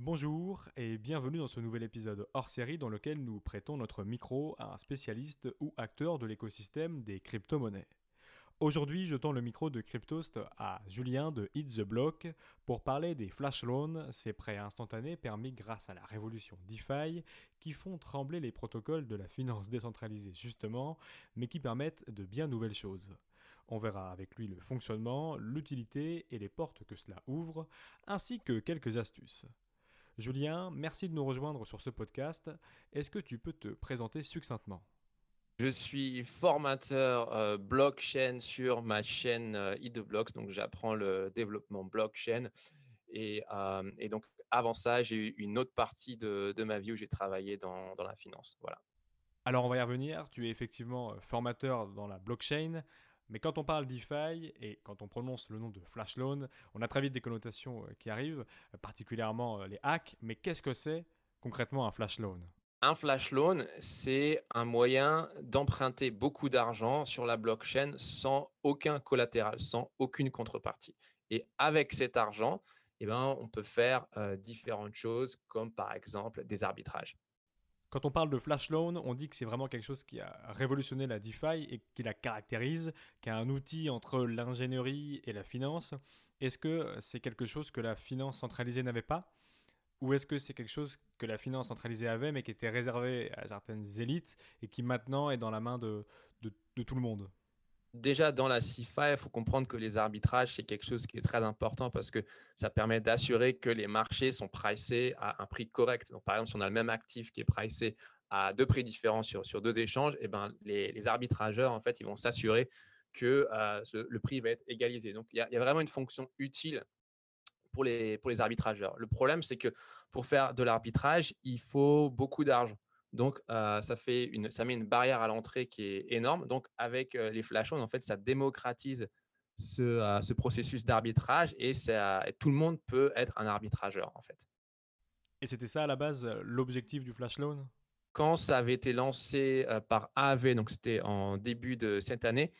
Bonjour et bienvenue dans ce nouvel épisode hors série dans lequel nous prêtons notre micro à un spécialiste ou acteur de l'écosystème des crypto-monnaies. Aujourd'hui, je le micro de Cryptost à Julien de Hit the Block pour parler des flash loans, ces prêts instantanés permis grâce à la révolution DeFi qui font trembler les protocoles de la finance décentralisée justement, mais qui permettent de bien nouvelles choses. On verra avec lui le fonctionnement, l'utilité et les portes que cela ouvre, ainsi que quelques astuces. Julien, merci de nous rejoindre sur ce podcast. Est-ce que tu peux te présenter succinctement? Je suis formateur euh, blockchain sur ma chaîne euh, blocks donc j'apprends le développement blockchain. Et, euh, et, donc, avant ça, j'ai eu une autre partie de, de ma vie où j'ai travaillé dans, dans, la finance. Voilà. Alors, on va y revenir. Tu es effectivement formateur dans la blockchain. Mais quand on parle DeFi et quand on prononce le nom de Flash Loan, on a très vite des connotations euh, qui arrivent, euh, particulièrement euh, les hacks. Mais qu'est-ce que c'est concrètement un Flash Loan? Un flash loan, c'est un moyen d'emprunter beaucoup d'argent sur la blockchain sans aucun collatéral, sans aucune contrepartie. Et avec cet argent, eh ben, on peut faire différentes choses, comme par exemple des arbitrages. Quand on parle de flash loan, on dit que c'est vraiment quelque chose qui a révolutionné la DeFi et qui la caractérise, qui est un outil entre l'ingénierie et la finance. Est-ce que c'est quelque chose que la finance centralisée n'avait pas? Ou est-ce que c'est quelque chose que la finance centralisée avait mais qui était réservé à certaines élites et qui maintenant est dans la main de, de tout le monde? Déjà dans la CIFA, il faut comprendre que les arbitrages, c'est quelque chose qui est très important parce que ça permet d'assurer que les marchés sont pricés à un prix correct. Donc, par exemple, si on a le même actif qui est pricé à deux prix différents sur, deux échanges, et eh ben, les, arbitrageurs, en fait, vont s'assurer que euh, le prix va être égalisé. Donc, il y, a vraiment une fonction utile pour les, pour les arbitrageurs. Le problème, c'est que pour faire de l'arbitrage, il faut beaucoup d'argent. Donc, euh, ça, fait une, ça met une barrière à l'entrée qui est énorme. Donc, avec euh, les flash en fait, ça démocratise ce, euh, ce processus d'arbitrage et, ça, tout le monde peut être un arbitrageur, en fait. Et c'était ça à la base l'objectif du flash loan Quand ça avait été lancé par AAV, donc c'était en début de cette année,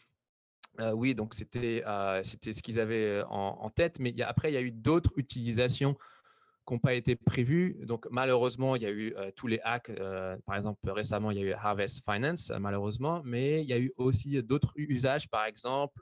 oui, donc c'était c'était ce qu'ils avaient en, en, tête. Mais y a, après, il y a eu d'autres utilisations qui n'ont pas été prévus. Donc, malheureusement, il y a eu euh, tous les hacks. Euh, par exemple, récemment, il y a eu Harvest Finance, euh, malheureusement, mais il y a eu aussi d'autres usages. Par exemple,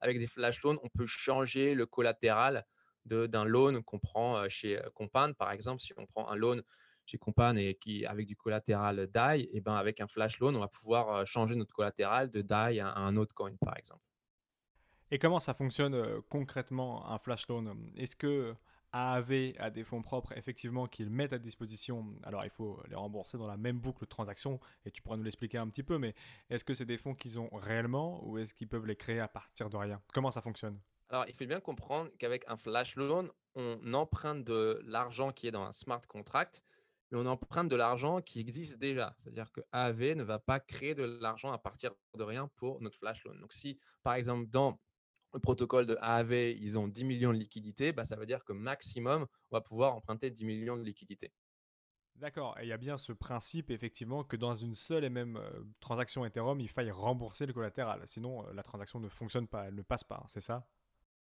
avec des flash loans, on peut changer le collatéral d'un loan qu'on prend chez Compan. Par exemple, si on prend un loan chez Compan et qui avec du collatéral DAI, et eh ben avec un flash loan, on va pouvoir changer notre collatéral de DAI à un autre coin, par exemple. Et comment ça fonctionne concrètement un flash loan? Est-ce que AAV a des fonds propres, effectivement, qu'ils mettent à disposition. Alors, il faut les rembourser dans la même boucle de transaction, et tu pourras nous l'expliquer un petit peu, mais est-ce que c'est des fonds qu'ils ont réellement ou est-ce qu'ils peuvent les créer à partir de rien? Comment ça fonctionne? Alors, il faut bien comprendre qu'avec un flash loan, on emprunte de l'argent qui est dans un smart contract, mais on emprunte de l'argent qui existe déjà. C'est-à-dire que AAV ne va pas créer de l'argent à partir de rien pour notre flash loan. Donc, si, par exemple, dans le protocole de AAV, ils ont 10 millions de liquidités, bah, ça veut dire que maximum, on va pouvoir emprunter 10 millions de liquidités. D'accord, et il y a bien ce principe effectivement que dans une seule et même euh, transaction Ethereum, il faille rembourser le collatéral, sinon euh, la transaction ne fonctionne pas, elle ne passe pas, hein, c'est ça?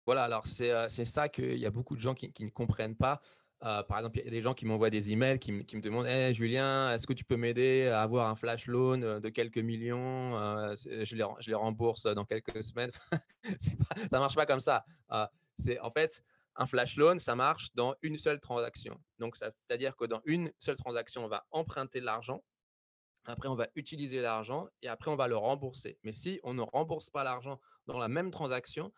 Voilà, alors c'est euh, ça qu'il y a beaucoup de gens qui, qui ne comprennent pas. Euh, par exemple, il y a des gens qui m'envoient des emails qui, me demandent hey, Julien, est-ce que tu peux m'aider à avoir un flash loan euh, de quelques millions euh, je, les, je, les, rembourse dans quelques semaines? ça ne marche pas comme ça. c'est en fait un flash loan, ça marche dans une seule transaction. Donc, c'est-à-dire que dans une seule transaction, on va emprunter l'argent. Après, on va utiliser l'argent et après, on va le rembourser. Mais si on ne rembourse pas l'argent dans la même transaction,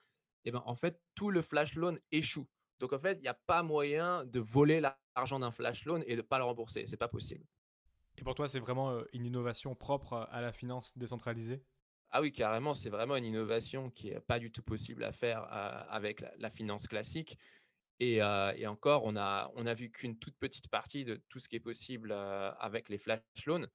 eh ben, en fait, tout le flash loan échoue. Donc, en fait, il n'y a pas moyen de voler l'argent d'un flash loan et de ne pas le rembourser. Ce n'est pas possible. Et pour toi, c'est vraiment une innovation propre à la finance décentralisée? Ah oui, carrément, c'est vraiment une innovation qui n'est pas du tout possible à faire euh, avec la, finance classique. Euh, et, encore, on a, on a vu qu'une toute petite partie de tout ce qui est possible avec les flash loans.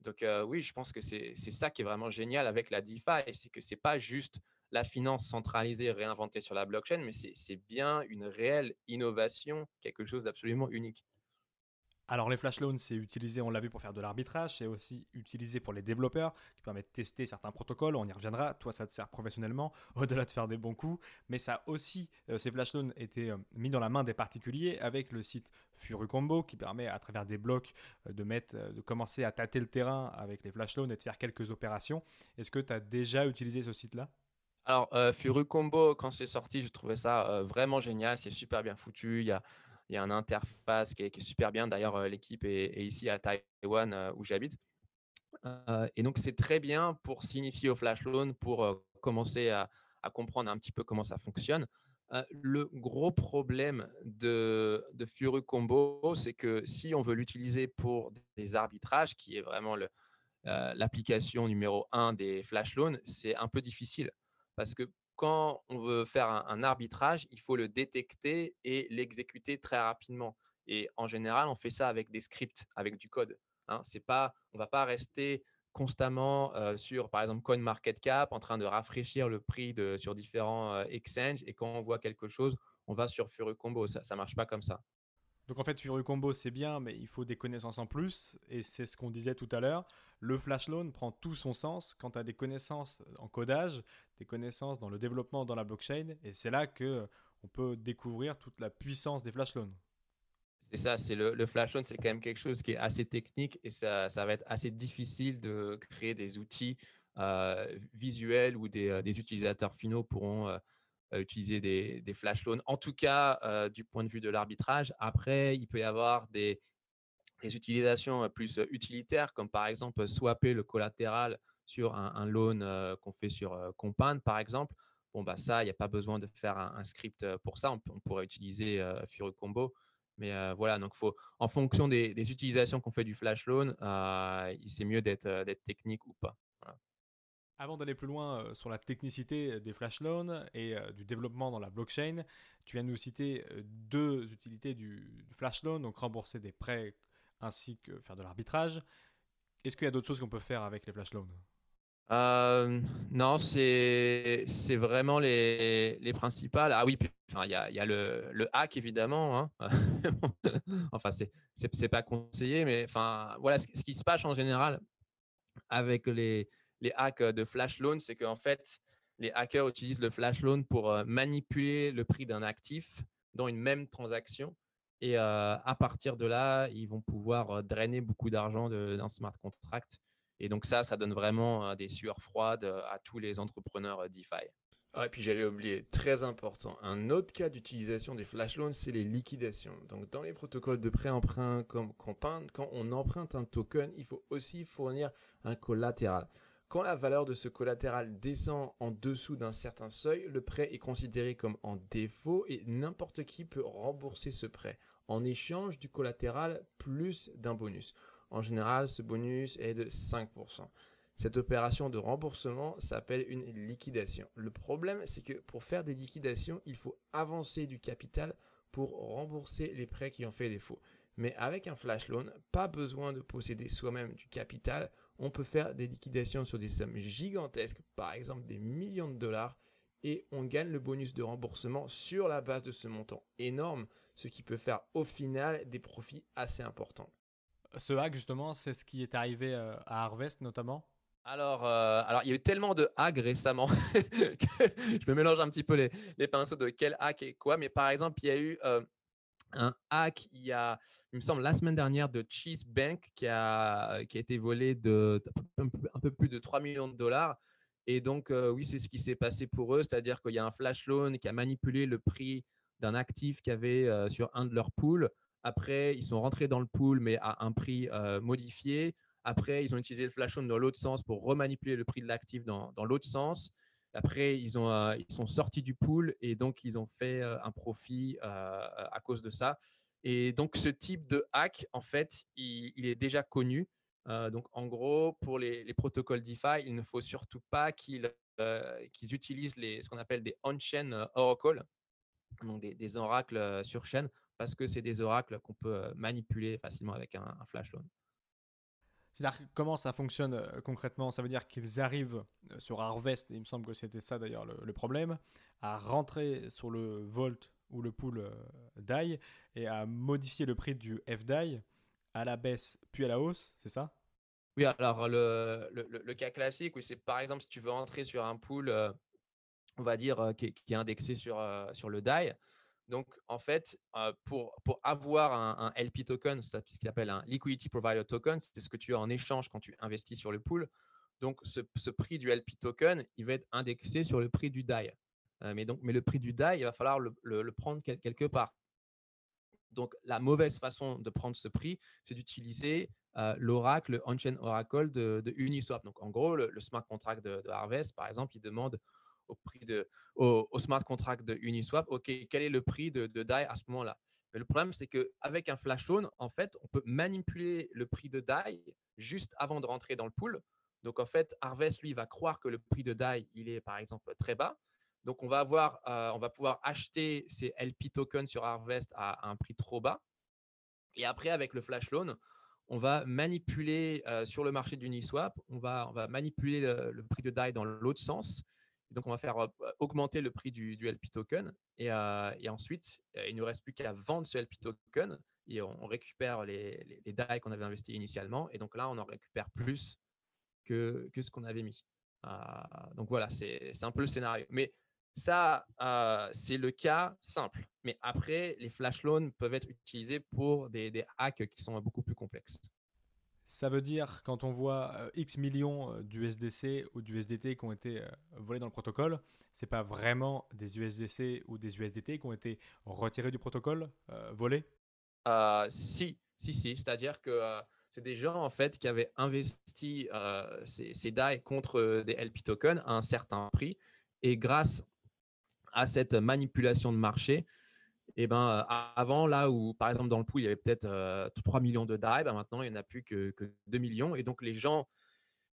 Donc oui, je pense que c'est ça qui est vraiment génial avec la DeFi, c'est que ce n'est pas juste la finance centralisée réinventée sur la blockchain, mais c'est bien une réelle innovation, quelque chose d'absolument unique. Alors les flash loans, c'est utilisé, on l'a vu, pour faire de l'arbitrage, c'est aussi utilisé pour les développeurs, qui permet de tester certains protocoles, on y reviendra, toi ça te sert professionnellement, au-delà de faire des bons coups, mais ça aussi, euh, ces flash loans étaient euh, mis dans la main des particuliers avec le site Furucombo, qui permet à travers des blocs euh, de, de commencer à tâter le terrain avec les flash loans et de faire quelques opérations. Est-ce que tu as déjà utilisé ce site-là? Alors, Furucombo, quand c'est sorti, je trouvais ça vraiment génial. C'est super bien foutu. Il y a, une interface qui est, super bien. D'ailleurs, euh, l'équipe est, ici à Taïwan euh, où j'habite. Euh, et donc, c'est très bien pour s'initier au flash loan, pour commencer à, comprendre un petit peu comment ça fonctionne. le gros problème de, de Fury Combo, c'est que si on veut l'utiliser pour des arbitrages, qui est vraiment l'application numéro un des flash loans, c'est un peu difficile parce que quand on veut faire un, arbitrage, il faut le détecter et l'exécuter très rapidement. Et en général, on fait ça avec des scripts, avec du code. Hein. C'est pas, on va pas rester constamment euh, sur, par exemple, CoinMarketCap en train de rafraîchir le prix de, sur différents euh, exchanges. Et quand on voit quelque chose, on va sur Furucombo. Ça ne marche pas comme ça. Donc en fait, Furucombo, c'est bien, mais il faut des connaissances en plus. Et c'est ce qu'on disait tout à l'heure le flash loan prend tout son sens quand tu as des connaissances en codage, des connaissances dans le développement dans la blockchain, et c'est là que on peut découvrir toute la puissance des flash loans. C'est ça, c'est le, flash loan, c'est quand même quelque chose qui est assez technique et ça, ça va être assez difficile de créer des outils euh, visuels où des, euh, des, utilisateurs finaux pourront euh, utiliser des, flash loans. En tout cas, du point de vue de l'arbitrage. Après, il peut y avoir des, des utilisations plus utilitaires, comme par exemple swapper le collatéral sur un, loan qu'on fait sur Compound, par exemple. Bon, bah ça, il n'y a pas besoin de faire un, script pour ça. On, pourrait utiliser Fury Combo. Mais voilà, donc faut, en fonction des, utilisations qu'on fait du flash loan, c'est mieux d'être technique ou pas. Avant d'aller plus loin sur la technicité des flash loans et du développement dans la blockchain, tu viens de nous citer deux utilités du flash loan, donc rembourser des prêts ainsi que faire de l'arbitrage. Est-ce qu'il y a d'autres choses qu'on peut faire avec les flash loans? Euh, non, c'est vraiment les, les, principales. Ah oui, il y a, y a le, le, hack évidemment. Hein. enfin, c'est pas conseillé, mais enfin, voilà ce, qui se passe en général avec les, les hacks de flash loan, c'est qu'en fait, les hackers utilisent le flash loan pour euh, manipuler le prix d'un actif dans une même transaction et à partir de là, ils vont pouvoir drainer beaucoup d'argent d'un smart contract. Et donc ça, ça donne vraiment des sueurs froides à tous les entrepreneurs DeFi. et puis j'allais oublier, très important, un autre cas d'utilisation des flash loans, c'est les liquidations. Donc dans les protocoles de prêt-emprunt comme Compound, quand on emprunte un token, il faut aussi fournir un collatéral. Quand la valeur de ce collatéral descend en dessous d'un certain seuil, le prêt est considéré comme en défaut et n'importe qui peut rembourser ce prêt en échange du collatéral plus d'un bonus. En général, ce bonus est de 5%. Cette opération de remboursement s'appelle une liquidation. Le problème, c'est que pour faire des liquidations, il faut avancer du capital pour rembourser les prêts qui ont fait défaut. Mais avec un flash loan, pas besoin de posséder soi-même du capital. On peut faire des liquidations sur des sommes gigantesques, par exemple des millions de dollars, et on gagne le bonus de remboursement sur la base de ce montant énorme ce qui peut faire au final des profits assez importants. Ce hack, justement, c'est ce qui est arrivé euh, à Harvest notamment? Alors, euh, alors, il y a eu tellement de hacks récemment que je me mélange un petit peu les, les, pinceaux de quel hack et quoi. Mais par exemple, il y a eu euh, un hack, il y a, il me semble, la semaine dernière de Cheese Bank qui a, qui a été volé de un peu plus de 3 millions de dollars. Et donc, oui, c'est ce qui s'est passé pour eux, c'est-à-dire qu'il y a un flash loan qui a manipulé le prix d'un actif qu'il y avait euh, sur un de leurs pools. Après, ils sont rentrés dans le pool, mais à un prix euh, modifié. Après, ils ont utilisé le flash loan dans l'autre sens pour remanipuler le prix de l'actif dans, dans l'autre sens. Après, ils, ont, euh, ils sont sortis du pool et donc ils ont fait un profit à cause de ça. Et donc, ce type de hack, en fait, il, est déjà connu. donc, en gros, pour les, les, protocoles DeFi, il ne faut surtout pas qu'ils utilisent ce qu'on appelle des on-chain oracles donc des, oracles sur chaîne, parce que c'est des oracles qu'on peut manipuler facilement avec un, flash loan. C'est-à-dire comment ça fonctionne concrètement? Ça veut dire qu'ils arrivent sur Harvest, et il me semble que c'était ça d'ailleurs le, problème, à rentrer sur le Volt ou le pool DAI et à modifier le prix du FDAI à la baisse puis à la hausse, c'est ça? Oui, alors le, le, cas classique, c'est par exemple si tu veux entrer sur un pool, euh, on va dire, euh, qui, est indexé sur, euh, sur le DAI. Donc, en fait, pour, pour avoir un, LP token, c'est ce qu'il appelle un Liquidity Provider Token, c'est ce que tu as en échange quand tu investis sur le pool. Donc, ce, prix du LP token, il va être indexé sur le prix du DAI. mais, donc, mais le prix du DAI, il va falloir le, le prendre quelque part. Donc, la mauvaise façon de prendre ce prix, c'est d'utiliser euh, l'oracle, on-chain oracle de, Uniswap. Donc, en gros, le, smart contract de, Harvest, par exemple, il demande au, prix de, au, smart contract de Uniswap, OK, quel est le prix de, DAI à ce moment-là? Mais le problème, c'est qu'avec un flash loan, en fait, on peut manipuler le prix de DAI juste avant de rentrer dans le pool. Donc, en fait, Harvest, lui, va croire que le prix de DAI, il est, par exemple, très bas. Donc, on va, avoir, euh, on va pouvoir acheter ces LP tokens sur Harvest à, un prix trop bas. Et après, avec le flash loan, on va manipuler euh, sur le marché d'Uniswap, on va, on va manipuler le, prix de DAI dans l'autre sens. Donc, on va faire euh, augmenter le prix du, LP token. Et, ensuite, il ne nous reste plus qu'à vendre ce LP token et on, récupère les, DAI qu'on avait investis initialement. Et donc là, on en récupère plus que, ce qu'on avait mis. donc voilà, c'est un peu le scénario. Mais ça, euh, c'est le cas simple. Mais après, les flash loans peuvent être utilisés pour des, hacks qui sont beaucoup plus complexes. Ça veut dire, quand on voit euh, X millions euh, d'USDC ou d'USDT qui ont été volés dans le protocole, ce n'est pas vraiment des USDC ou des USDT qui ont été retirés du protocole, volés? Si, si, si. C'est-à-dire que c'est des gens en fait qui avaient investi ces DAI contre des LP tokens à un certain prix. Et grâce à cette manipulation de marché, et eh ben, euh, avant, là où, par exemple, dans le pool, il y avait peut-être 3 euh, millions de DAI, ben maintenant, il n'y en a plus que, que, 2 millions. Et donc, les gens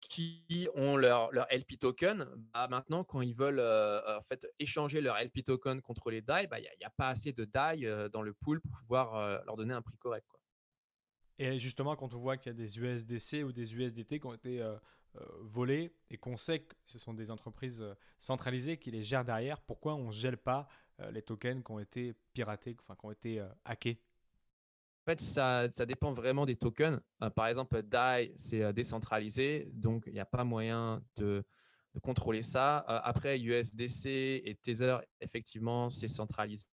qui ont leur, leur LP token, bah, maintenant, quand ils veulent euh, en fait, échanger leur LP token contre les DAI, bah, il n'y a, pas assez de DAI dans le pool pour pouvoir leur donner un prix correct. Et justement, quand on voit qu'il y a des USDC ou des USDT qui ont été volés et qu'on sait que ce sont des entreprises centralisées qui les gèrent derrière, pourquoi on ne gèle pas les tokens qui ont été piratés, enfin qui ont été hackés en fait, ça, dépend vraiment des tokens. par exemple, DAI, c'est décentralisé, donc il n'y a pas moyen de, contrôler ça. après, USDC et Tether, effectivement, c'est centralisé.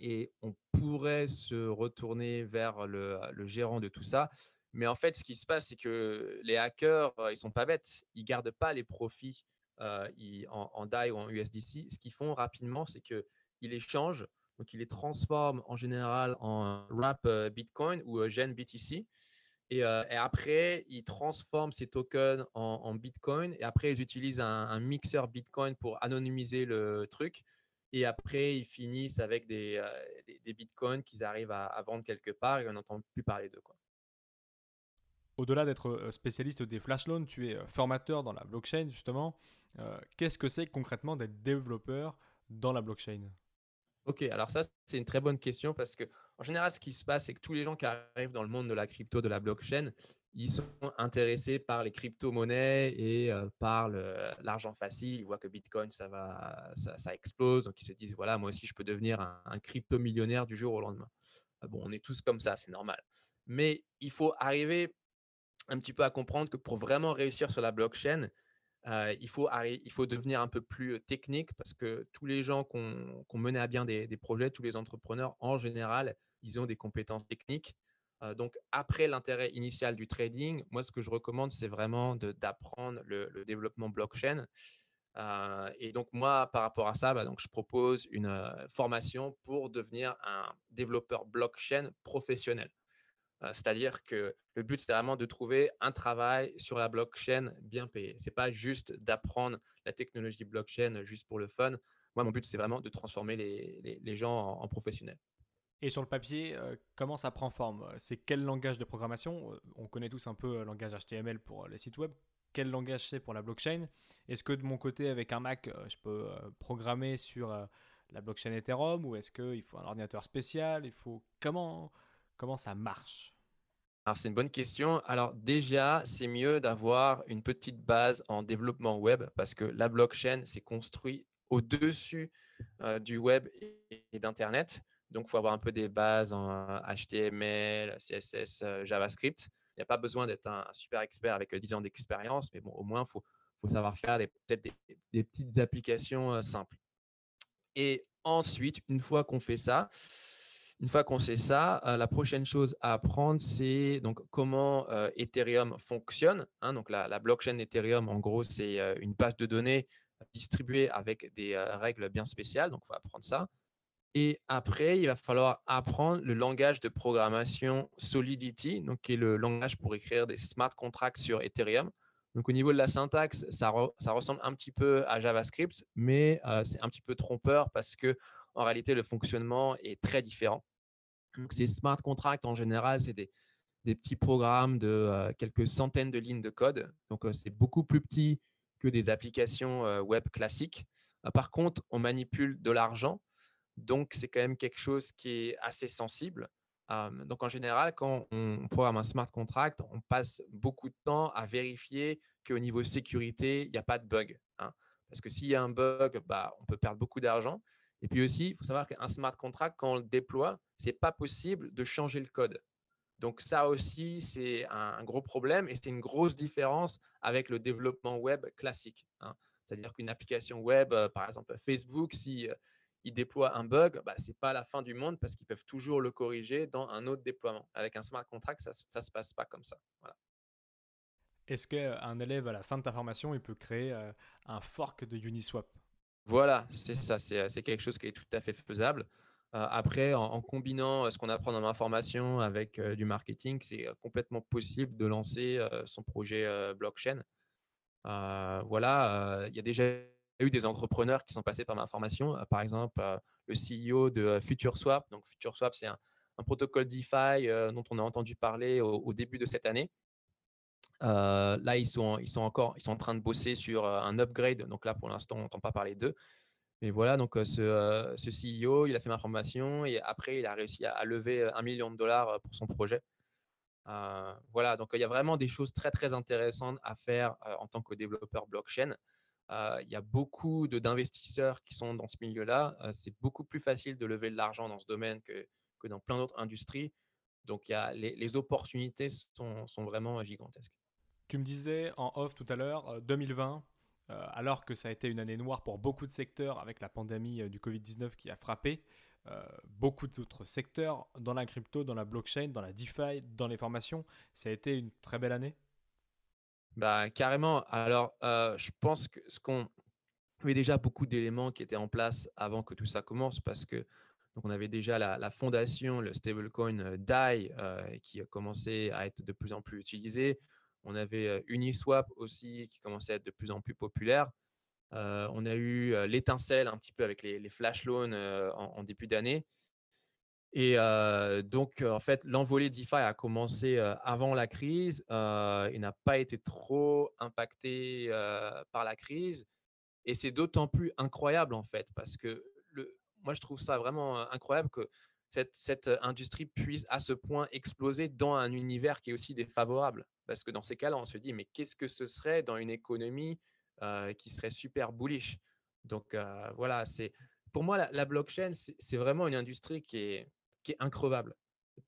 Et on pourrait se retourner vers le, le, gérant de tout ça. Mais en fait, ce qui se passe, c'est que les hackers, ils sont pas bêtes. Ils gardent pas les profits en, en, DAI ou en USDC. Ce qu'ils font rapidement, c'est qu'ils les changent. Donc, ils les transforment en général en wrap Bitcoin ou Gen BTC. Et, après, ils transforment ces tokens en, Bitcoin. Et après, ils utilisent un, mixeur Bitcoin pour anonymiser le truc. Et après, ils finissent avec des, Bitcoins qu'ils arrivent à, à, vendre quelque part et on n'entend plus parler d'eux. Au-delà d'être euh, spécialiste des flash loans, tu es euh, formateur dans la blockchain justement. Euh, qu'est-ce que c'est concrètement d'être développeur dans la blockchain? Ok, alors ça c'est une très bonne question parce que en général ce qui se passe c'est que tous les gens qui arrivent dans le monde de la crypto, de la blockchain, ils sont intéressés par les crypto-monnaies et par l'argent facile. Ils voient que Bitcoin ça va, ça, explose, donc ils se disent voilà moi aussi je peux devenir un, un crypto-millionnaire du jour au lendemain. Ah bon, on est tous comme ça, c'est normal. Mais il faut arriver un petit peu à comprendre que pour vraiment réussir sur la blockchain, euh, il, faut il faut devenir un peu plus technique parce que tous les gens qui ont, mené à bien des, projets, tous les entrepreneurs en général, ils ont des compétences techniques. Euh, donc, après l'intérêt initial du trading, moi, ce que je recommande, c'est vraiment d'apprendre le, développement blockchain. Euh, et donc, moi, par rapport à ça, bah, donc, je propose une formation pour devenir un développeur blockchain professionnel. C'est-à-dire que le but, c'est vraiment de trouver un travail sur la blockchain bien payé. Ce n'est pas juste d'apprendre la technologie blockchain juste pour le fun. Moi, mon but, c'est vraiment de transformer les, gens en, professionnels. Et sur le papier, comment ça prend forme C'est quel langage de programmation On connaît tous un peu le langage HTML pour les sites web. Quel langage c'est pour la blockchain? Est-ce que de mon côté, avec un Mac, je peux programmer sur la blockchain Ethereum ou est-ce qu'il faut un ordinateur spécial? Il faut comment Comment ça marche? Alors, c'est une bonne question. Alors, déjà, c'est mieux d'avoir une petite base en développement web parce que la blockchain, s'est construit au-dessus euh, du web et, d'Internet. Donc, il faut avoir un peu des bases en HTML, CSS, JavaScript. Il n'y a pas besoin d'être un, super expert avec 10 ans d'expérience, mais bon, au moins, il faut, savoir faire peut-être des, petites applications simples. Et ensuite, une fois qu'on fait ça, une fois qu'on sait ça, la prochaine chose à apprendre, c'est donc comment Ethereum fonctionne. Hein. donc la, blockchain Ethereum, en gros, c'est une base de données distribuée avec des règles bien spéciales. Donc, il faut apprendre ça. Et après, il va falloir apprendre le langage de programmation Solidity, donc qui est le langage pour écrire des smart contracts sur Ethereum. Donc au niveau de la syntaxe, ça, ressemble un petit peu à JavaScript, mais euh, c'est un petit peu trompeur parce que en réalité le fonctionnement est très différent. Donc ces smart contracts en général, c'est des, petits programmes de euh, quelques centaines de lignes de code. Donc euh, c'est beaucoup plus petit que des applications web classiques. par contre, on manipule de l'argent donc, c'est quand même quelque chose qui est assez sensible. donc, en général, quand on programme un smart contract, on passe beaucoup de temps à vérifier qu'au niveau sécurité, il n'y a pas de bug. Hein. Parce que s'il y a un bug, bah, on peut perdre beaucoup d'argent. Et puis aussi, il faut savoir qu'un smart contract, quand on le déploie, ce n'est pas possible de changer le code. Donc ça aussi, c'est un gros problème et c'est une grosse différence avec le développement web classique. Hein. C'est-à-dire qu'une application web, par exemple Facebook, si ils déploient un bug, bah, ce n'est pas la fin du monde parce qu'ils peuvent toujours le corriger dans un autre déploiement. Avec un smart contract, ça ne se passe pas comme ça. Est-ce qu'un élève, à la fin de ta formation, il peut créer euh, un fork de Uniswap? Voilà, c'est ça, c'est quelque chose qui est tout à fait faisable. Après, en, combinant ce qu'on apprend dans ma formation avec du marketing, c'est complètement possible de lancer son projet blockchain. voilà, il y a déjà eu des entrepreneurs qui sont passés par ma formation. Euh, par exemple, le CEO de FutureSwap. Donc, FutureSwap, c'est un, protocole DeFi dont on a entendu parler au, début de cette année. Là, ils sont, ils sont encore ils sont en train de bosser sur un upgrade. Donc là, pour l'instant, on n'entend pas parler d'eux. Mais voilà, donc ce, ce, CEO, il a fait ma formation et après, il a réussi à, lever un million de dollars pour son projet. voilà, donc il y a vraiment des choses très, très intéressantes à faire en tant que développeur blockchain. Euh, il y a beaucoup d'investisseurs qui sont dans ce milieu-là. Euh, c'est beaucoup plus facile de lever de l'argent dans ce domaine que, que dans plein d'autres industries. Donc, il y a, les, les opportunités sont, sont, vraiment gigantesques. Tu me disais en off tout à l'heure, 2020, euh, alors que ça a été une année noire pour beaucoup de secteurs avec la pandémie du Covid-19 qui a frappé, beaucoup d'autres secteurs dans la crypto, dans la blockchain, dans la DeFi, dans les formations, ça a été une très belle année? Bah, carrément. Alors, euh, je pense que ce qu'on avait déjà beaucoup d'éléments qui étaient en place avant que tout ça commence parce que donc on avait déjà la, fondation, le stablecoin euh, DAI euh, qui a commencé à être de plus en plus utilisé. On avait Uniswap aussi qui commençait à être de plus en plus populaire. on a eu l'étincelle un petit peu avec les, flash loans en, début d'année. Et donc, en fait, l'envolée DeFi a commencé avant la crise. il n'a pas été trop impacté par la crise. Et c'est d'autant plus incroyable, en fait, parce que moi, je trouve ça vraiment incroyable que cette, industrie puisse à ce point exploser dans un univers qui est aussi défavorable. Parce que dans ces cas-là, on se dit, mais qu'est-ce que ce serait dans une économie qui serait super bullish? Donc, voilà, c'est pour moi, la, blockchain, c'est vraiment une industrie qui est qui increvable.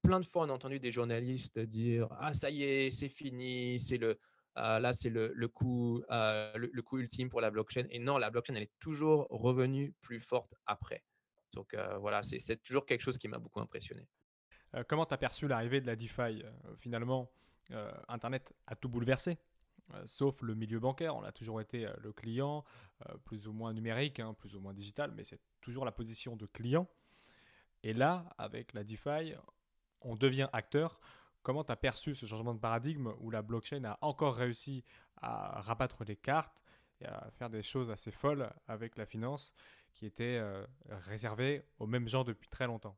Plein de fois, on a entendu des journalistes dire Ah, ça y est, c'est fini, c'est le, euh, là, c'est le, le, coup, euh, le, coup ultime pour la blockchain. Et non, la blockchain, elle est toujours revenue plus forte après. Donc voilà, c'est toujours quelque chose qui m'a beaucoup impressionné. comment tu as perçu l'arrivée de la DeFi Finalement, Internet a tout bouleversé. sauf le milieu bancaire, on a toujours été le client, plus ou moins numérique, hein, plus ou moins digital, mais c'est toujours la position de client. Et là, avec la DeFi, on devient acteur. Comment tu as perçu ce changement de paradigme où la blockchain a encore réussi à rabattre les cartes et à faire des choses assez folles avec la finance qui était euh, réservée aux mêmes gens depuis très longtemps?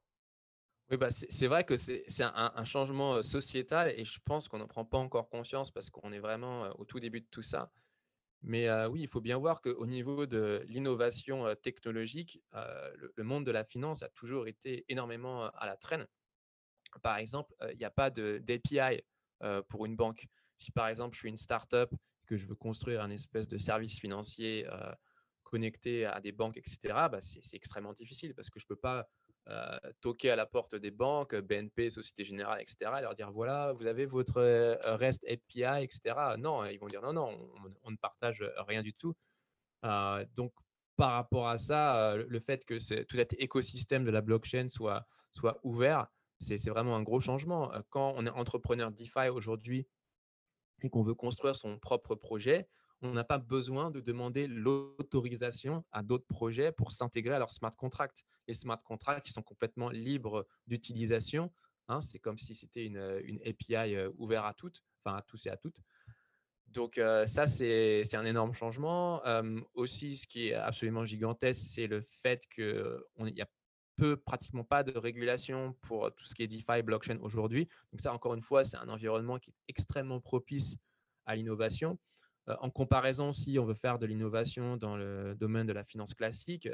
Oui, bah c'est vrai que c'est un, un, changement euh, sociétal et je pense qu'on n'en prend pas encore conscience parce qu'on est vraiment euh, au tout début de tout ça. Mais oui, il faut bien voir qu'au niveau de l'innovation technologique, le, monde de la finance a toujours été énormément à la traîne. Par exemple, il n'y a pas d'API pour une banque. Si par exemple, je suis une startup que je veux construire un espèce de service financier connecté à des banques, etc., bah, c'est extrêmement difficile parce que je ne peux pas toquer à la porte des banques, BNP, Société Générale, etc., et leur dire voilà, vous avez votre REST API, etc. Non, ils vont dire non, non, on, ne partage rien du tout. donc, par rapport à ça, le fait que tout cet écosystème de la blockchain soit, soit ouvert, c'est vraiment un gros changement. Quand on est entrepreneur DeFi aujourd'hui et qu'on veut construire son propre projet, on n'a pas besoin de demander l'autorisation à d'autres projets pour s'intégrer à leur smart contract. Les smart contracts qui sont complètement libres d'utilisation. Hein, c'est comme si c'était une, API ouverte à toutes, enfin à tous et à toutes. Donc ça, c'est un énorme changement. aussi, ce qui est absolument gigantesque, c'est le fait qu'il y a peu, pratiquement pas de régulation pour tout ce qui est DeFi, blockchain aujourd'hui. Donc ça, encore une fois, c'est un environnement qui est extrêmement propice à l'innovation. En comparaison, si on veut faire de l'innovation dans le domaine de la finance classique,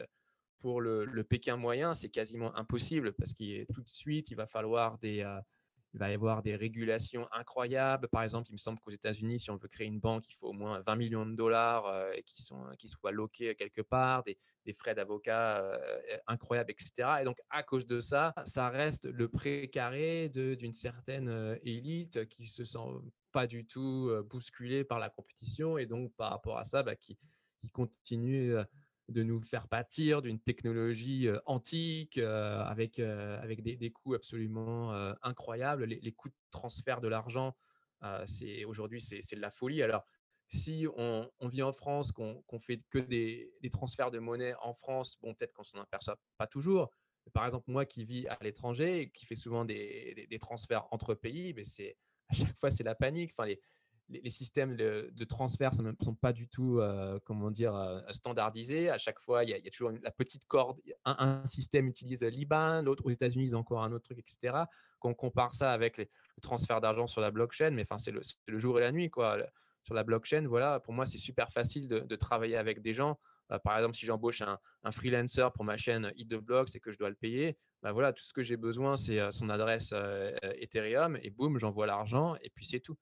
pour le, Pékin moyen, c'est quasiment impossible parce qu'il tout de suite, il va falloir des, il va y avoir des régulations incroyables. Par exemple, il me semble qu'aux États-Unis, si on veut créer une banque, il faut au moins 20 millions de dollars euh, qui, sont, qui soient loqués quelque part, des, frais d'avocat euh, incroyables, etc. Et donc, à cause de ça, ça reste le précaré d'une certaine euh, élite qui se sent pas du tout bousculée par la compétition et donc, par rapport à ça, bah, qui, qui continue de nous faire pâtir d'une technologie antique avec, avec des, coûts absolument incroyables. Les, coûts de transfert de l'argent, c'est aujourd'hui, c'est de la folie. Alors, si on, vit en France, qu'on fait que des, transferts de monnaie en France, bon, peut-être qu'on s'en aperçoit pas toujours. par exemple, moi qui vis à l'étranger et qui fait souvent des, des transferts entre pays, mais c'est à chaque fois c'est la panique. Enfin, les, systèmes de, transfert ne sont, pas du tout, euh, comment dire, euh, standardisés. À chaque fois, il y a, toujours la petite corde. Un, système utilise l'IBAN, l'autre aux États-Unis, encore un autre truc, etc. Quand on compare ça avec le transfert d'argent sur la blockchain, mais c'est le, jour et la nuit, quoi. sur la blockchain, voilà, pour moi, c'est super facile de, travailler avec des gens. Euh, par exemple, si j'embauche un, freelancer pour ma chaîne Hit et que je dois le payer, bah voilà, tout ce que j'ai besoin, c'est son adresse Ethereum et boum, j'envoie l'argent et puis c'est tout.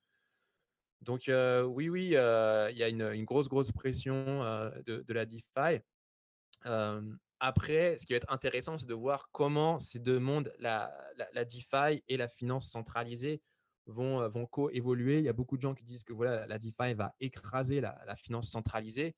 Donc oui, oui, il y a une, grosse, grosse pression de, la DeFi. après, ce qui va être intéressant, c'est de voir comment ces deux mondes, la, DeFi et la finance centralisée, vont, vont co-évoluer. Il y a beaucoup de gens qui disent que voilà, la DeFi va écraser la, finance centralisée.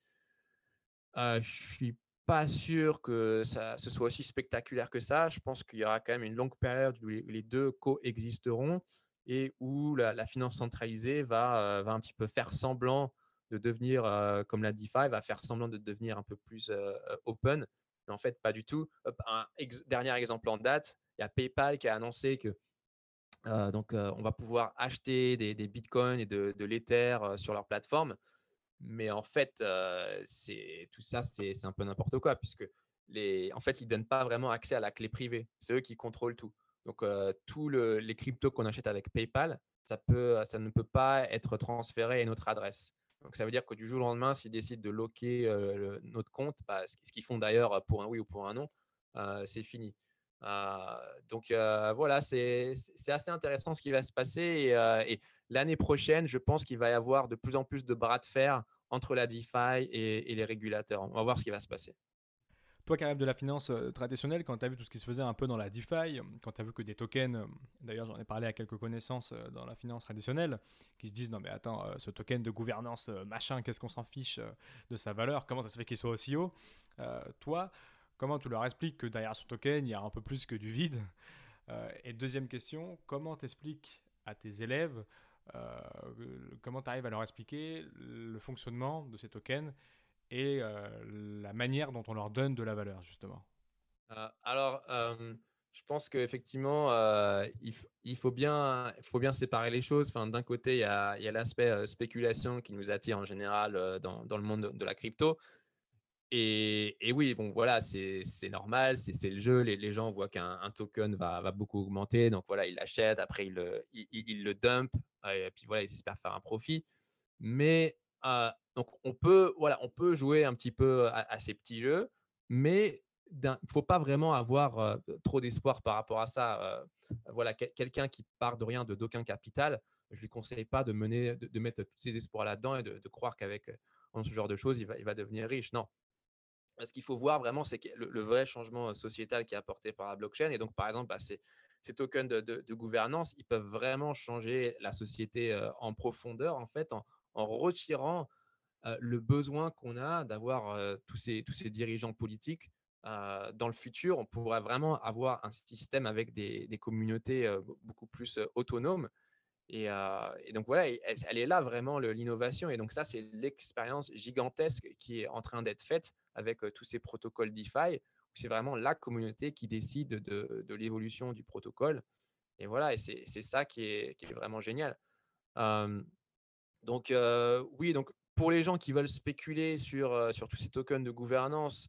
je ne suis pas sûr que ce soit aussi spectaculaire que ça. Je pense qu'il y aura quand même une longue période où les deux coexisteront et où la, finance centralisée va, euh, va un petit peu faire semblant de devenir, euh, comme la DeFi, va faire semblant de devenir un peu plus euh, open. Mais en fait, pas du tout. Un dernier exemple en date, il y a PayPal qui a annoncé que donc, on va pouvoir acheter des, bitcoins et de, de l'Ether sur leur plateforme. Mais en fait, tout ça, c'est un peu n'importe quoi, puisque en fait, ils ne donnent pas vraiment accès à la clé privée. C'est eux qui contrôlent tout. Donc, tous les cryptos qu'on achète avec PayPal, ça, ne peut pas être transféré à notre adresse. Donc, ça veut dire que du jour au lendemain, s'ils décident de loquer notre compte, bah, ce, qu'ils font d'ailleurs pour un oui ou pour un non, c'est fini. donc, voilà, c'est assez intéressant ce qui va se passer. Et, l'année prochaine, je pense qu'il va y avoir de plus en plus de bras de fer entre la DeFi et les régulateurs. On va voir ce qui va se passer. Toi qui arrives de la finance euh, traditionnelle, quand tu as vu tout ce qui se faisait un peu dans la DeFi, quand tu as vu que des tokens, euh, d'ailleurs j'en ai parlé à quelques connaissances euh, dans la finance traditionnelle, qui se disent non mais attends, ce token de gouvernance machin, qu'est-ce qu'on s'en fiche de sa valeur, comment ça se fait qu'il soit aussi haut? Toi, comment tu leur expliques que derrière ce token, il y a un peu plus que du vide? Et deuxième question, comment t'expliques à tes élèves comment tu arrives à leur expliquer le fonctionnement de ces tokens et la manière dont on leur donne de la valeur, justement Alors, je pense qu'effectivement, il, il, faut bien, faut bien séparer les choses. Enfin, D'un côté, il y a, l'aspect spéculation qui nous attire en général dans, le monde de la crypto. Et, oui, bon, voilà, c'est normal, c'est le jeu. Les, gens voient qu'un token va, beaucoup augmenter. Donc voilà, ils l'achètent, après ils le, ils, le dump, et puis voilà, ils espèrent faire un profit. Mais donc on peut, voilà, on peut jouer un petit peu à, ces petits jeux, mais il ne faut pas vraiment avoir trop d'espoir par rapport à ça. voilà, quelqu'un qui part de rien, de d'aucun capital, je lui conseille pas de mener, de, mettre tous ses espoirs là-dedans et de, croire qu'avec ce genre de choses, il va, il va devenir riche. Non. Ce qu'il faut voir vraiment, c'est que le, vrai changement sociétal qui est apporté par la blockchain, et donc par exemple, bah, ces, tokens de, gouvernance, ils peuvent vraiment changer la société en profondeur, en fait, en, retirant le besoin qu'on a d'avoir tous, ces, tous ces dirigeants politiques dans le futur, on pourrait vraiment avoir un système avec des, communautés beaucoup plus autonomes. Et, donc voilà, elle, est là vraiment l'innovation. Et donc ça, c'est l'expérience gigantesque qui est en train d'être faite avec tous ces protocoles DeFi. C'est vraiment la communauté qui décide de, l'évolution du protocole. Et voilà, et c'est ça qui est, qui est, vraiment génial. Donc oui, donc pour les gens qui veulent spéculer sur, sur tous ces tokens de gouvernance,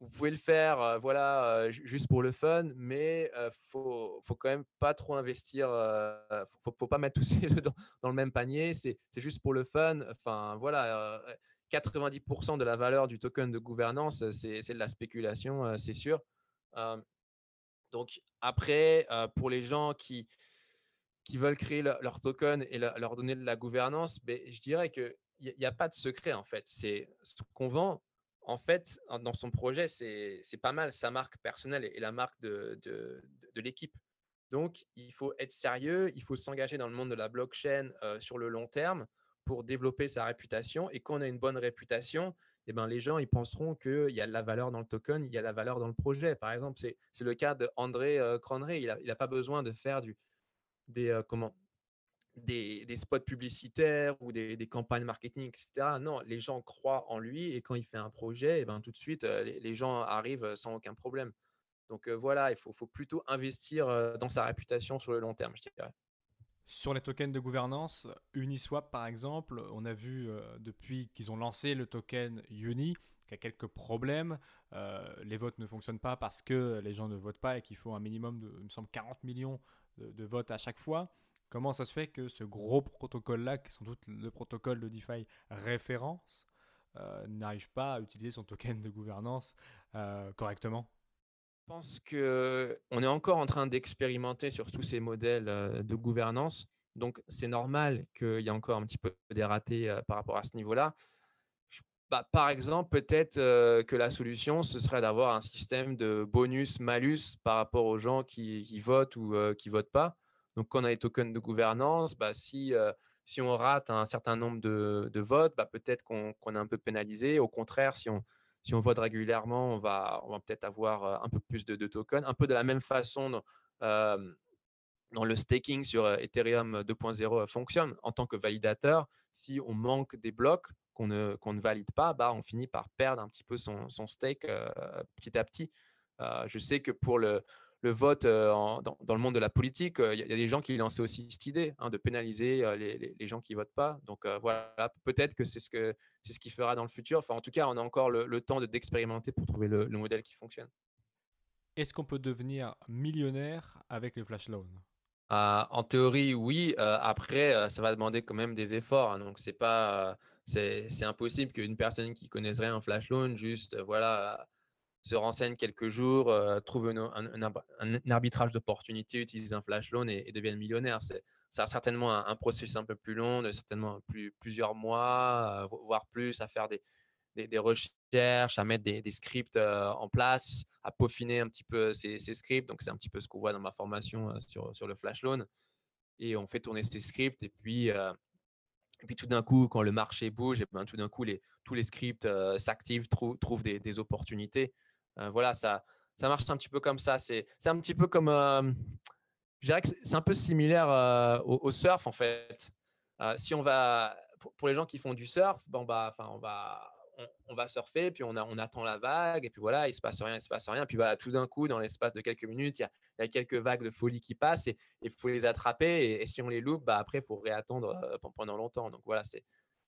vous pouvez le faire, voilà, juste pour le fun, mais faut, faut quand même pas trop investir. Faut, faut pas mettre tous ces œufs dans, le même panier. C'est juste pour le fun. Enfin, voilà, 90% de la valeur du token de gouvernance, c'est de la spéculation, c'est sûr. donc après, pour les gens qui qui veulent créer leur, token et leur donner de la gouvernance, ben, je dirais qu'il n'y a, pas de secret en fait. C'est ce qu'on vend en fait, dans son projet, c'est pas mal sa marque personnelle et la marque de, l'équipe. Donc, il faut être sérieux, il faut s'engager dans le monde de la blockchain euh, sur le long terme pour développer sa réputation. Et quand on a une bonne réputation, eh ben, les gens ils penseront qu'il y a de la valeur dans le token, il y a de la valeur dans le projet. Par exemple, c'est le cas d'André euh, Cronré. Il n'a pas besoin de faire du, des, comment, des, spots publicitaires ou des, campagnes marketing, etc. Non, les gens croient en lui et quand il fait un projet, et eh ben, tout de suite, les, gens arrivent sans aucun problème. Donc voilà, il faut, faut, plutôt investir dans sa réputation sur le long terme, je dirais. Sur les tokens de gouvernance, Uniswap par exemple, on a vu depuis qu'ils ont lancé le token Uni qu'il y a quelques problèmes. les votes ne fonctionnent pas parce que les gens ne votent pas et qu'il faut un minimum de, il me semble, 40 millions de votes à chaque fois. Comment ça se fait que ce gros protocole-là, qui est sans doute le protocole de DeFi référence, euh, n'arrive pas à utiliser son token de gouvernance euh, correctement? Je pense qu'on est encore en train d'expérimenter sur tous ces modèles euh, de gouvernance. Donc, c'est normal qu'il y ait encore un petit peu des ratés par rapport à ce niveau-là. Bah, par exemple, peut-être que la solution, ce serait d'avoir un système de bonus-malus par rapport aux gens qui, votent ou qui ne votent pas. Donc, quand on a les tokens de gouvernance, bah, si, euh, si on rate un certain nombre de, votes, bah, peut-être qu'on est un peu pénalisé. Au contraire, si on, si on vote régulièrement, on va, on va peut-être avoir euh, un peu plus de, tokens. Un peu de la même façon euh, dans le staking sur Ethereum 2.0 fonctionne. En tant que validateur, si on manque des blocs qu'on ne, ne valide pas, bah, on finit par perdre un petit peu son, son stake petit à petit. je sais que pour le, le vote dans, le monde de la politique, il y, a des gens qui lancé aussi cette idée hein, de pénaliser les, gens qui ne votent pas. Donc voilà, peut-être que c'est ce que c'est ce qui fera dans le futur. Enfin, en tout cas, on a encore le, temps d'expérimenter pour trouver le, modèle qui fonctionne. Est-ce qu'on peut devenir millionnaire avec les flash loans ah, En théorie, oui. après, ça va demander quand même des efforts. Hein. donc c'est pas c'est impossible qu'une personne qui connaisserait un flash loan juste voilà se renseigne quelques jours, euh, trouve un, arbitrage d'opportunité, utilise un flash loan et, devienne millionnaire. C'est, certainement un, processus un peu plus long, de certainement plus, plusieurs mois, euh, voire plus, à faire des, recherches, à mettre des, scripts euh, en place, à peaufiner un petit peu ces, scripts. Donc, c'est un petit peu ce qu'on voit dans ma formation sur, sur le flash loan. Et on fait tourner ces scripts et puis, et puis tout d'un coup, quand le marché bouge, et ben, tout d'un coup, tous les scripts s'activent, trouvent des, opportunités. Euh, voilà, ça, ça marche un petit peu comme ça. C'est un petit peu comme. Euh, je dirais que c'est un peu similaire euh, au, surf, en fait. si on va. Pour, les gens qui font du surf, bon, bah, on va. On, va surfer, puis on, a, attend la vague, et puis voilà, il se passe rien, il se passe rien. Puis voilà, tout d'un coup, dans l'espace de quelques minutes, il y, a, quelques vagues de folie qui passent, et il faut les attraper. Et, si on les loupe, bah, après, il faut réattendre pendant longtemps. Donc voilà,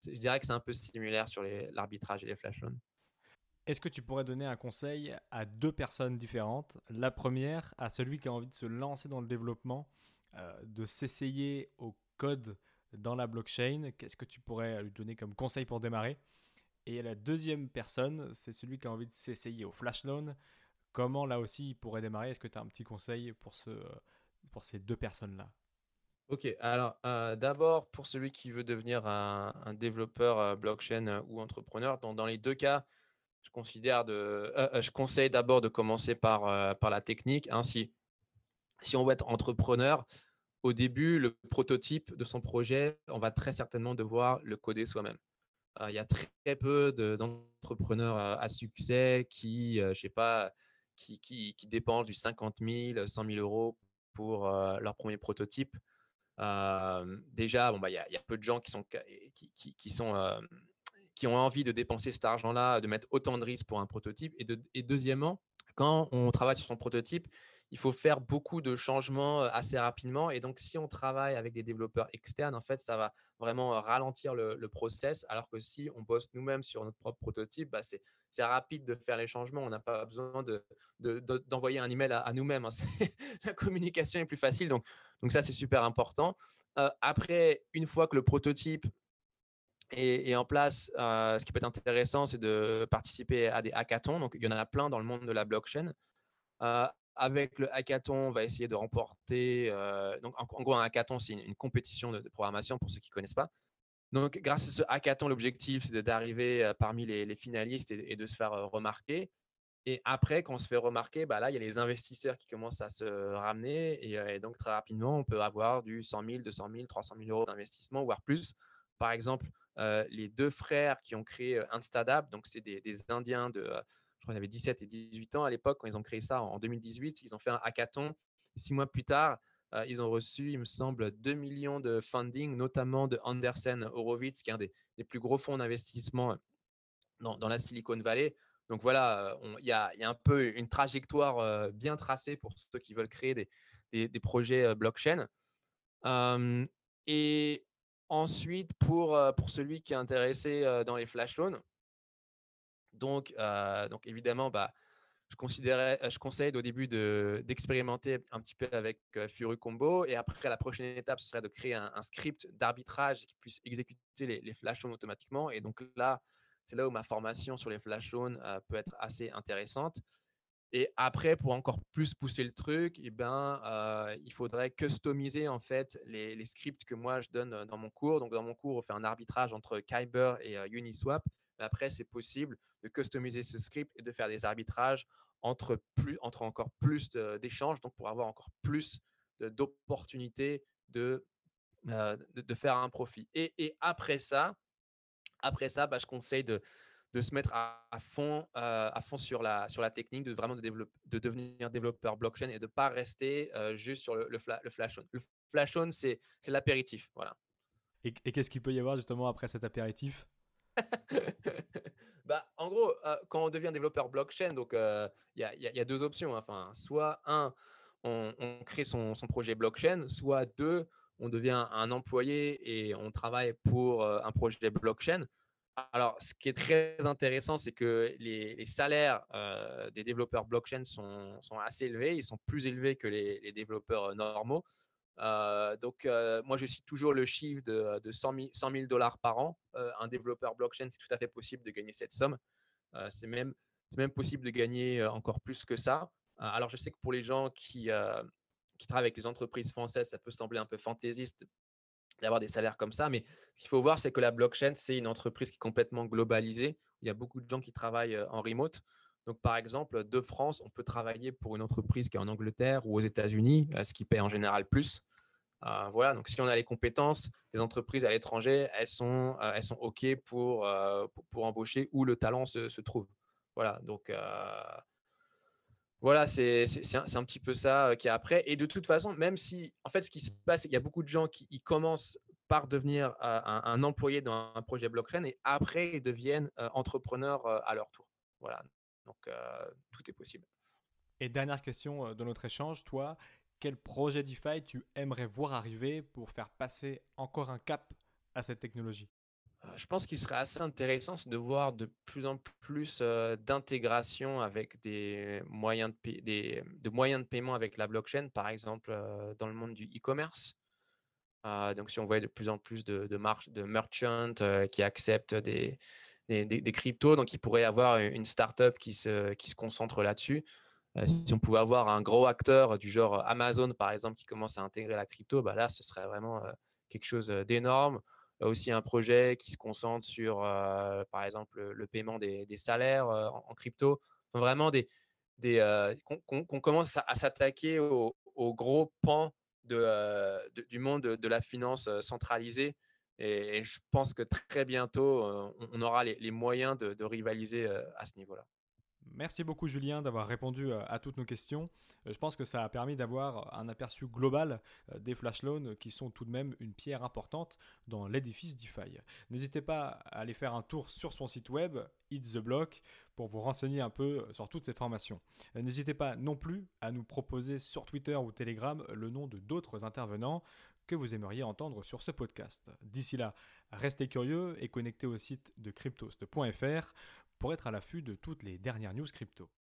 je dirais que c'est un peu similaire sur l'arbitrage et les flash loans. Est-ce que tu pourrais donner un conseil à deux personnes différentes? La première, à celui qui a envie de se lancer dans le développement, euh, de s'essayer au code dans la blockchain. Qu'est-ce que tu pourrais lui donner comme conseil pour démarrer? Et la deuxième personne, c'est celui qui a envie de s'essayer au flash loan. Comment là aussi il pourrait démarrer? Est-ce que tu as un petit conseil pour, ce, pour ces deux personnes-là? Ok, alors euh, d'abord pour celui qui veut devenir un, développeur euh, blockchain ou entrepreneur, dans les deux cas, je considère de, je conseille d'abord de commencer par, par la technique. Ainsi, si on veut être entrepreneur, au début, le prototype de son projet, on va très certainement devoir le coder soi-même. Il y a très peu d'entrepreneurs à succès qui, je sais pas, qui, dépensent du 50 000, 100 000 euros pour leur premier prototype. déjà, bon, bah, il y, a peu de gens qui, sont, qui, ont envie de dépenser cet argent-là, de mettre autant de risques pour un prototype. Et deuxièmement, quand on travaille sur son prototype, il faut faire beaucoup de changements assez rapidement. Et donc, si on travaille avec des développeurs externes, en fait, ça va vraiment ralentir le, process. Alors que si on bosse nous-mêmes sur notre propre prototype, bah, c'est rapide de faire les changements. On n'a pas besoin d'envoyer de, un email à, nous-mêmes. Hein. La communication est plus facile. Donc, donc ça, c'est super important. après, une fois que le prototype est, en place, ce qui peut être intéressant, c'est de participer à des hackathons. Donc, il y en a plein dans le monde de la blockchain avec le hackathon, on va essayer de remporter. Euh, donc, en, gros, un hackathon, c'est une, compétition de, programmation pour ceux qui ne connaissent pas. Donc, grâce à ce hackathon, l'objectif, c'est d'arriver euh, parmi les, finalistes et, de se faire euh, remarquer. Et après, quand on se fait remarquer, bah là, il y a les investisseurs qui commencent à se ramener. Et, donc, très rapidement, on peut avoir du 100 000, 200 000, 300 000 euros d'investissement, voire plus. Par exemple, les deux frères qui ont créé Instadab, donc c'est des, des, Indiens de crois qu'ils avaient 17 et 18 ans à l'époque quand ils ont créé ça en 2018. Ils ont fait un hackathon. Six mois plus tard, euh, ils ont reçu, il me semble, 2 millions de funding, notamment de Andersen Horowitz, qui est un des, plus gros fonds d'investissement dans, la Silicon Valley. Donc voilà, il y, a un peu une trajectoire euh, bien tracée pour ceux qui veulent créer des, projets euh, blockchain. et ensuite, pour, pour celui qui est intéressé dans les flash loans, donc, euh, donc évidemment, bah, je, considérais, je conseille au début d'expérimenter un petit peu avec euh, Furu Combo. Et après, la prochaine étape, ce serait de créer un, script d'arbitrage qui puisse exécuter les, flash loans automatiquement. Et donc là, c'est là où ma formation sur les flash loans euh, peut être assez intéressante. Et après, pour encore plus pousser le truc, eh ben, il faudrait customiser en fait les, scripts que moi je donne dans mon cours. Donc dans mon cours, on fait un arbitrage entre Kyber et Uniswap. Mais après, c'est possible de customiser ce script et de faire des arbitrages entre, encore plus d'échanges, donc pour avoir encore plus d'opportunités de, euh, de, faire un profit. Et, après ça, après ça bah, je conseille de, se mettre à, fond, euh, sur, la, technique, de vraiment de, de devenir développeur blockchain et de ne pas rester euh, juste sur le flash on. Le flash on, c'est l'apéritif. Voilà. Et, et qu'est-ce qu'il peut y avoir justement après cet apéritif? bah, en gros, euh, quand on devient développeur blockchain, donc euh, il y, a deux options. Hein. Enfin, soit un, on, crée son, projet blockchain, soit deux, on devient un employé et on travaille pour euh, un projet blockchain. Alors, ce qui est très intéressant, c'est que les, salaires des développeurs blockchain sont, assez élevés. Ils sont plus élevés que les développeurs normaux. Euh, donc, euh, moi, je cite toujours le chiffre de, de 100 000 dollars par an. Euh, un développeur blockchain, c'est tout à fait possible de gagner cette somme. c'est même, possible de gagner encore plus que ça. alors, je sais que pour les gens qui travaillent avec les entreprises françaises, ça peut sembler un peu fantaisiste d'avoir des salaires comme ça. Mais ce qu'il faut voir, c'est que la blockchain, c'est une entreprise qui est complètement globalisée. Il y a beaucoup de gens qui travaillent en remote. Donc, par exemple, de France, on peut travailler pour une entreprise qui est en Angleterre ou aux États-Unis, euh, ce qui paie en général plus. Euh, voilà, donc si on a les compétences, les entreprises à l'étranger, elles sont, euh, elles sont OK pour, embaucher où le talent se, trouve. Voilà, donc voilà, c'est un, petit peu ça qui est après. Et de toute façon, même si, en fait, ce qui se passe, il y a beaucoup de gens qui commencent par devenir un, un, employé dans un projet blockchain et après, ils deviennent entrepreneurs à leur tour. Voilà, donc, euh, tout est possible. Et dernière question euh, de notre échange, toi, quel projet DeFi tu aimerais voir arriver pour faire passer encore un cap à cette technologie? Euh, je pense qu'il serait assez intéressant de voir de plus en plus d'intégration avec des moyens de, des, de moyens de paiement avec la blockchain, par exemple dans le monde du e-commerce. donc, si on voit de plus en plus de, de, de merchants qui acceptent des, des, cryptos. Donc, il pourrait y avoir une startup qui se, qui se concentre là-dessus. Euh, si on pouvait avoir un gros acteur du genre Amazon, par exemple, qui commence à intégrer la crypto, bah là, ce serait vraiment euh, quelque chose euh, d'énorme. aussi un projet qui se concentre sur, par exemple, le, paiement des, salaires en, crypto. vraiment des, des qu'on commence à, s'attaquer au, gros pan de, du monde de, la finance centralisée. Et, je pense que très bientôt, on, aura les, moyens de, rivaliser à ce niveau-là. Merci beaucoup Julien d'avoir répondu euh, à toutes nos questions. Euh, je pense que ça a permis d'avoir un aperçu global euh, des flash loans qui sont tout de même une pierre importante dans l'édifice DeFi. N'hésitez pas à aller faire un tour sur son site web It's the Block pour vous renseigner un peu sur toutes ces formations. N'hésitez pas non plus à nous proposer sur Twitter ou Telegram le nom de d'autres intervenants que vous aimeriez entendre sur ce podcast. D'ici là, restez curieux et connectez au site de cryptost.fr pour être à l'affût de toutes les dernières news crypto.